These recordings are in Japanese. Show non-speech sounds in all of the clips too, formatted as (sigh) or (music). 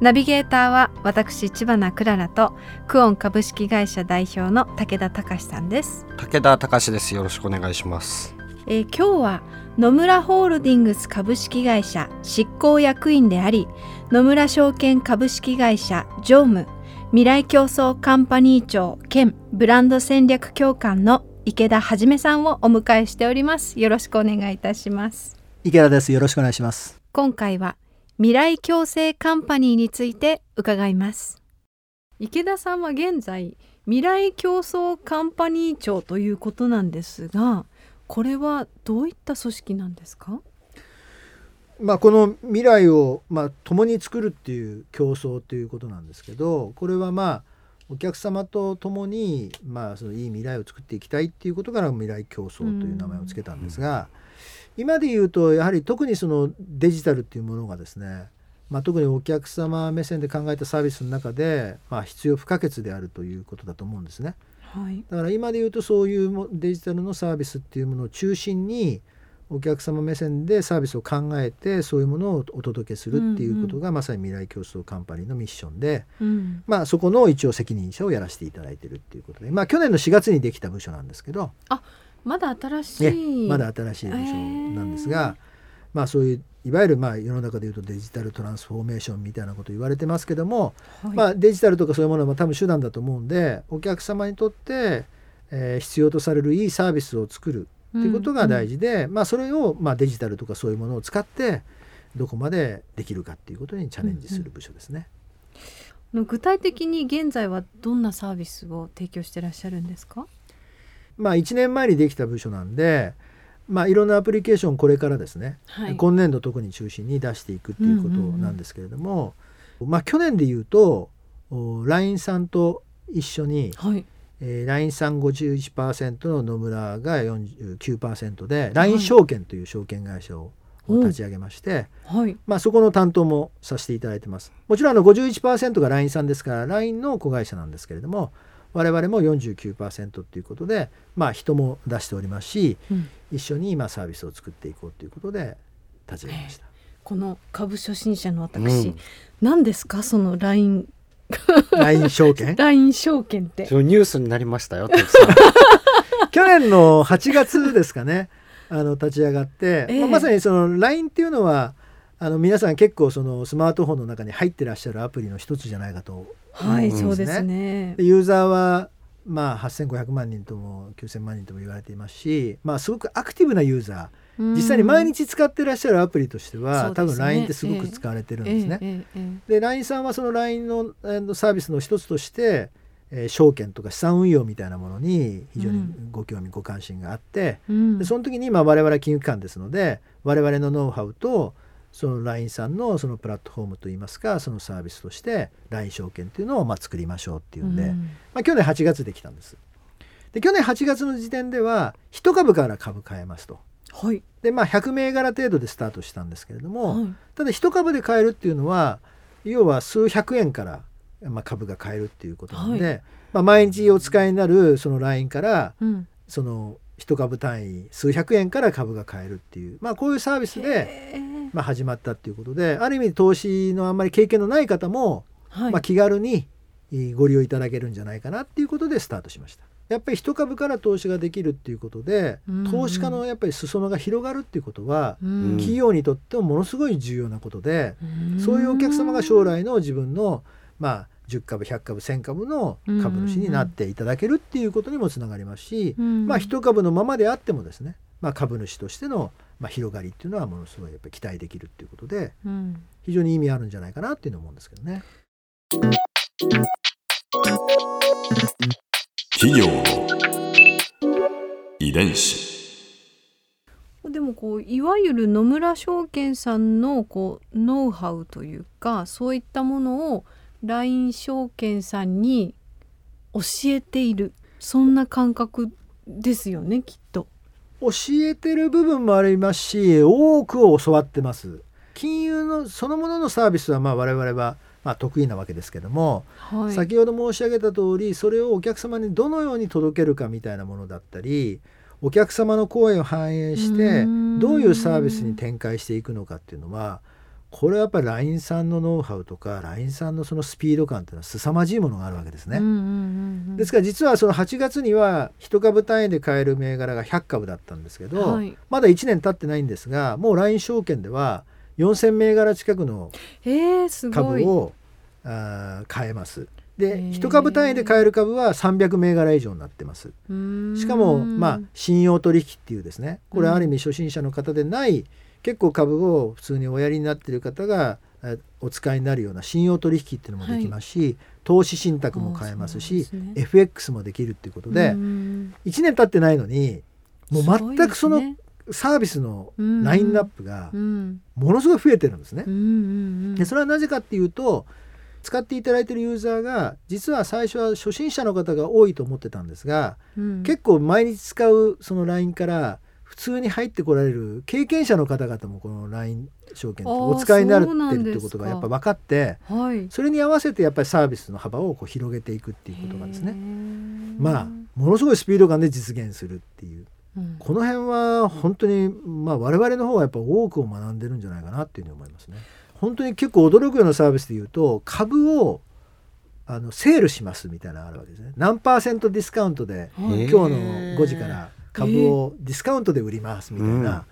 ナビゲーターは私千葉なクララとクオン株式会社代表の武田隆さんです。武田隆です。よろしくお願いします。えー今日は野村ホールディングス株式会社執行役員であり野村証券株式会社常務未来競争カンパニー長兼ブランド戦略協官の池田はじめさんをお迎えしております。よろしくお願いいたします。池田です。よろしくお願いします。今回は未来共生カンパニーについて伺います。池田さんは現在未来競争カンパニー長ということなんですがこれはどういった組織なんですか？まあこの未来をまあ共に作るっていう競争ということなんですけど、これはまあお客様と共にまあそのいい未来を作っていきたいっていうことから未来競争という名前をつけたんですが、今で言うとやはり特にそのデジタルっていうものがですね、まあ特にお客様目線で考えたサービスの中でまあ必要不可欠であるということだと思うんですね。はい。だから今で言うとそういうもデジタルのサービスっていうものを中心にお客様目線でサービスを考えてそういうものをお届けするっていうことがまさに未来競争カンパニーのミッションで、うん、まあ、そこの一応責任者をやらせていただいてるっていうことで、まあ、去年の4月にできた部署なんですけど、まだ新しねい、まだ新しい部署なんですが、まあ、そういういわゆるまあ世の中でいうとデジタルトランスフォーメーションみたいなこと言われてますけども、はい。まあ、デジタルとかそういうものは多分手段だと思うんでお客様にとって、えー必要とされるいいサービスを作るっていうことが大事で、まあ、それを、まあ、デジタルとかそういうものを使ってどこまでできるかっていうことにチャレンジする部署ですね。うん具体的に現在はどんなサービスを提供してらっしゃるんですか？まあ、1年前にできた部署なんで、まあ、いろんなアプリケーションこれからですね、はい。今年度特に中心に出していくっていうことなんですけれども、まあ、去年で言うとお LINE さんと一緒に、はい。えー、LINE さん51%の野村が49%で LINE 証券という証券会社をうん立ち上げまして、はい。まあ、そこの担当もさせていただいてます。もちろんあの51%が LINE さんですから LINE の子会社なんですけれども我々も49%っていうことで、まあ、人も出しておりますしうん。一緒に今サービスを作っていこうということで立ち上げました。この株初心者のう私、ん。何ですか？その LINE LINE (laughs) 証券？(laughs) LINE 証券って。ニュースになりましたよ (laughs) 去年の8月ですかねあの立ち上がって、ええ。まあまさにその LINE っていうのはあの皆さん結構そのスマートフォンの中に入ってらっしゃるアプリの一つじゃないかとはい、うん。そうですね。でユーザーはまあ8500万人とも9000万人とも言われていますし、まあ、すごくアクティブなユーザー。実際に毎日使ってらっしゃるアプリとしては、多分 LINE ってすごく使われてるんですね。えええええで LINE さんはその LINE のサービスの一つとして、えー証券とか資産運用みたいなものに非常にご興味、ご関心があってえうん。でその時に今我々は金融機関ですので我々のノウハウとその LINE さんのそのプラットフォームといいますかそのサービスとして LINE 証券っていうのをまあ作りましょうっていうんで、うんまあ、去年8月できたんです。で去年8月の時点では1株から株買えますと。はい。でまあ100銘柄程度でスタートしたんですけれども、はい。ただ1株で買えるっていうのは要は数百円から、まあ、株が買えるっていうことなので、はまあ、毎日お使いになるその LINE からうんその1株単位数百円から株が買えるっていう、まあ、こういうサービスで、まあ、始まったっていうことである意味投資のあんまり経験のない方も、はい。まあ、気軽にえーご利用いただけるんじゃないかなっていうことでスタートしました。やっぱり一株から投資ができるっていうことで、うん。うん投資家のやっぱり裾野が広がるっていうことは、うん。企業にとってもものすごい重要なことで、ん。そういうお客様が将来の自分のまあ10株100株1000株の株主になっていただけるっていうことにもつながりますし、うん。まあ一株のままであってもですね、まあ、株主としてのまあ広がりっていうのはものすごいやっぱり期待できるっていうことでうん。非常に意味あるんじゃないかなっていうのを思うんですけどね。企業の遺伝子。でもこういわゆる野村証券さんのこうノウハウというかそういったものを LINE 証券さんに教えている。そんな感覚ですよねきっと。教えてる部分もありますし多くを教わってます。金融のそのもののサービスはまあ我々はまあ得意なわけですけども、はい、先ほど申し上げた通りそれをお客様にどのように届けるかみたいなものだったりお客様の声を反映してうん。どういうサービスに展開していくのかっていうのはこれはやっぱり LINE さんのノウハウとか LINE さんのそのスピード感っていうのは凄まじいものがあるわけですね。うんうんうんうんですから実はその8月には1株単位で買える銘柄が100株だったんですけど、はいまだ1年経ってないんですがもう LINE 証券では4,000銘柄近くの。株をあー買えます。でへー1株単位で買える株は300銘柄以上になってます。しかもまあ信用取引っていうですねこれうんある意味初心者の方でない結構株を普通におやりになっている方がえお使いになるような信用取引っていうのもできますし、投資信託も買えますしね。FX もできるっていうことでうん。1年経ってないのにもう全くそのサービスのうん。ラインナップがうん。ものすごい増えてるんですね。でそれはなぜかっていうと使っていただいているユーザーが実は最初は初心者の方が多いと思ってたんですがうん。結構毎日使うその LINE から普通に入ってこられる経験者の方々もこの LINE 証券お使いになるってるってことがやっぱ分かってはい。それに合わせてやっぱりサービスの幅をこう広げていくっていうことがですね。まあものすごいスピード感で実現するっていう。うん。この辺は本当にまあ我々の方はやっぱ多くを学んでるんじゃないかなっていうふうに思いますね。本当に結構驚くようなサービスで言うと株をあのセールしますみたいなのがあるわけですね。何パーセントディスカウントで今日の5時から株をディスカウントで売りますみたいな、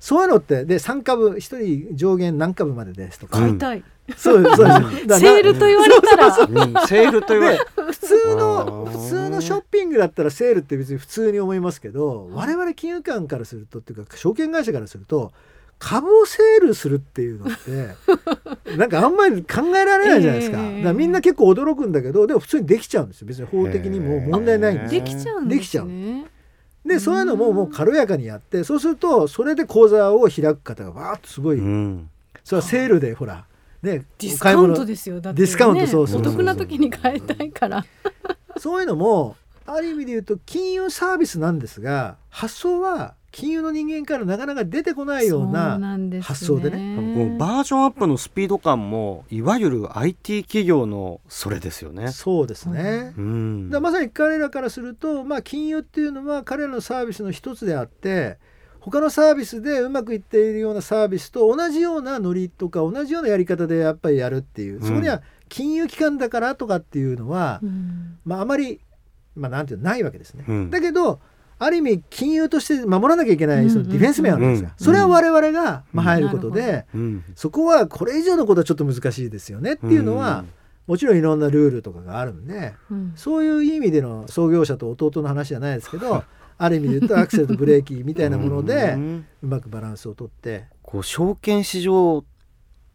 そういうのってで3株1人上限何株までですとか、買いたい。そうそうです。セールと言われたら。うん。セールと言われ普通あのー。普通のショッピングだったらセールって別に普通に思いますけど我々金融機関からするとっていうか証券会社からすると株をセールするっていうのって (laughs) なんかあんまり考えられないじゃないですか,、ええ。だからみんな結構驚くんだけどでも普通にできちゃうんですよ。別に法的にも問題ないんですよ。できちゃうんですね。できちゃうでそういうのももう軽やかにやってそうするとそれで口座を開く方がわーっとすごい、うんそれはセールでほらねディスカウントですよ。だってねディスカウントそうそうお得な時に買いたいから。物そういうのもある意味で言うと金融サービスなんですが発想は金融の人間からなかなか出てこないようななんですね発想でねもうバージョンアップのスピード感もいわゆる IT 企業のそれですよね。そうですね。うんだまさに彼らからすると、まあ、金融っていうのは彼らのサービスの一つであって他のサービスでうまくいっているようなサービスと同じようなノリとか同じようなやり方でやっぱりやるっていう、うんそこには金融機関だからとかっていうのは、うんまあ、あまり、まあ、なんていうのないわけですね。うんだけどある意味金融として守らなきゃいけないそのディフェンス面あるんですが、うんそれは我々が、まあ、入ることうんで、うん。そこはこれ以上のことはちょっと難しいですよねっていうのは、もちろんいろんなルールとかがあるんで。うん。そういう意味での創業者と弟の話じゃないですけど (laughs) ある意味で言うとアクセルとブレーキみたいなものでうまくバランスをとって。こう証券市場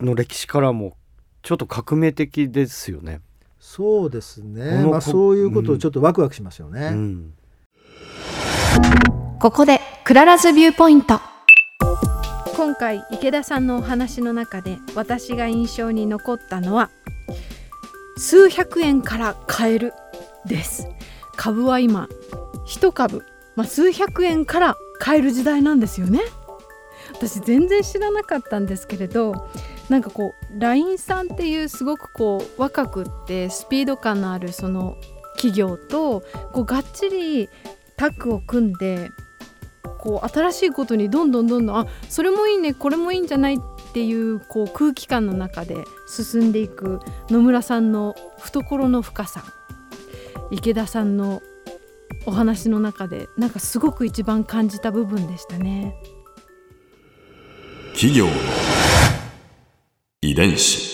の歴史からもちょっと革命的ですよね。そうですね、まあ、そういうことをちょっとワクワクしますよね。ここで Clara's Viewpoint。今回池田さんのお話の中で私が印象に残ったのは数百円から買えるです。株は今一株、まあ、数百円から買える時代なんですよね。私全然知らなかったんですけれどなんかこう LINE さんっていうすごくこう若くってスピード感のあるその企業とこうがっちりタッグを組んでこう新しいことにどんどんどんどんあそれもいいねこれもいいんじゃないっていうこう空気感の中で進んでいく野村さんの懐の深さ池田さんのお話の中でなんかすごく一番感じた部分でしたね。企業遺伝子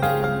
Bye.